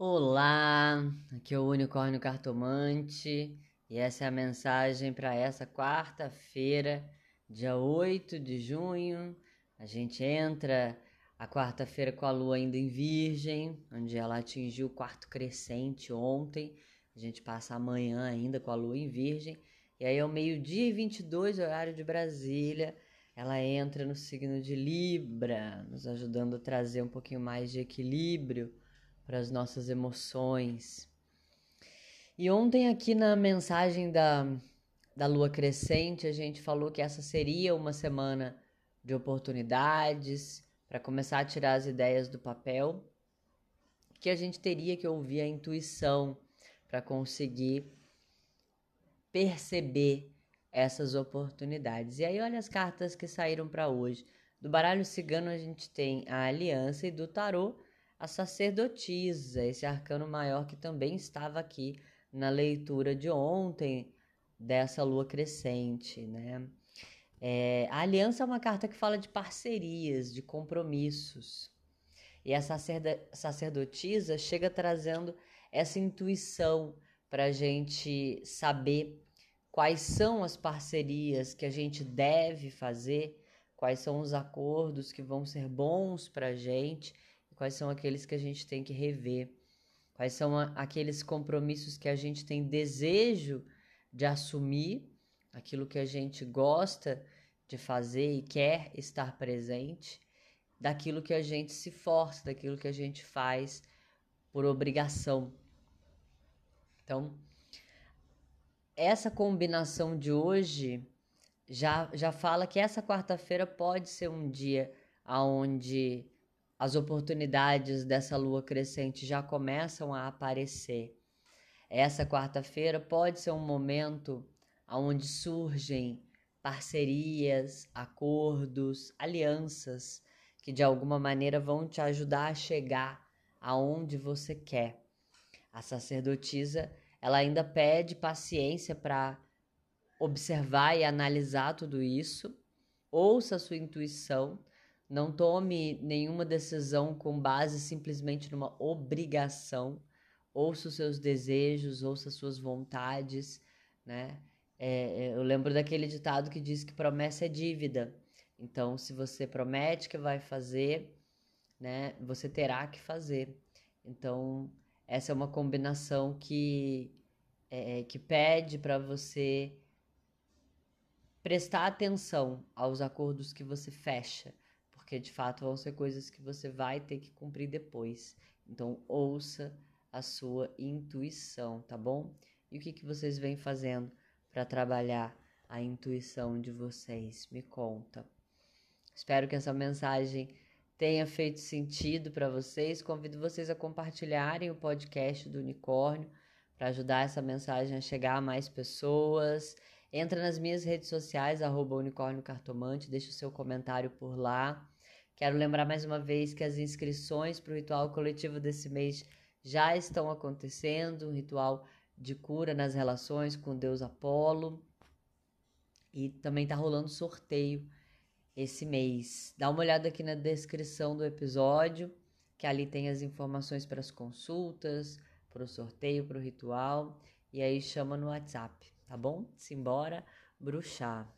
Olá, aqui é o Unicórnio Cartomante e essa é a mensagem para essa quarta-feira, dia 8 de junho. A gente entra a quarta-feira com a lua ainda em Virgem, onde ela atingiu o quarto crescente ontem. A gente passa amanhã ainda com a lua em Virgem. E aí, ao meio-dia e 22, horário de Brasília, ela entra no signo de Libra, nos ajudando a trazer um pouquinho mais de equilíbrio para as nossas emoções. E ontem, aqui na mensagem da, da lua crescente, a gente falou que essa seria uma semana de oportunidades para começar a tirar as ideias do papel, que a gente teria que ouvir a intuição para conseguir perceber essas oportunidades. E aí, olha as cartas que saíram para hoje. Do baralho cigano, a gente tem a aliança, e do tarô, a sacerdotisa, esse arcano maior que também estava aqui na leitura de ontem dessa lua crescente, né? É, a aliança é uma carta que fala de parcerias, de compromissos. E a sacerdotisa chega trazendo essa intuição para a gente saber quais são as parcerias que a gente deve fazer, quais são os acordos que vão ser bons para a gente quais são aqueles que a gente tem que rever, quais são aqueles compromissos que a gente tem desejo de assumir, aquilo que a gente gosta de fazer e quer estar presente, daquilo que a gente se força, daquilo que a gente faz por obrigação. Então, essa combinação de hoje já, já fala que essa quarta-feira pode ser um dia onde as oportunidades dessa lua crescente já começam a aparecer. Essa quarta-feira pode ser um momento onde surgem parcerias, acordos, alianças que de alguma maneira vão te ajudar a chegar aonde você quer. A sacerdotisa, ela ainda pede paciência para observar e analisar tudo isso. Ouça a sua intuição não tome nenhuma decisão com base simplesmente numa obrigação. Ouça os seus desejos, ouça as suas vontades, né? É, é, eu lembro daquele ditado que diz que promessa é dívida. Então, se você promete que vai fazer, né, você terá que fazer. Então, essa é uma combinação que, é, é que pede para você prestar atenção aos acordos que você fecha porque de fato vão ser coisas que você vai ter que cumprir depois. Então, ouça a sua intuição, tá bom? E o que, que vocês vêm fazendo para trabalhar a intuição de vocês? Me conta. Espero que essa mensagem tenha feito sentido para vocês. Convido vocês a compartilharem o podcast do Unicórnio para ajudar essa mensagem a chegar a mais pessoas. Entra nas minhas redes sociais, arroba unicórnio cartomante, deixa o seu comentário por lá. Quero lembrar mais uma vez que as inscrições para o ritual coletivo desse mês já estão acontecendo um ritual de cura nas relações com deus Apolo. E também está rolando sorteio esse mês. Dá uma olhada aqui na descrição do episódio, que ali tem as informações para as consultas, para o sorteio, para o ritual. E aí chama no WhatsApp, tá bom? Simbora bruxar.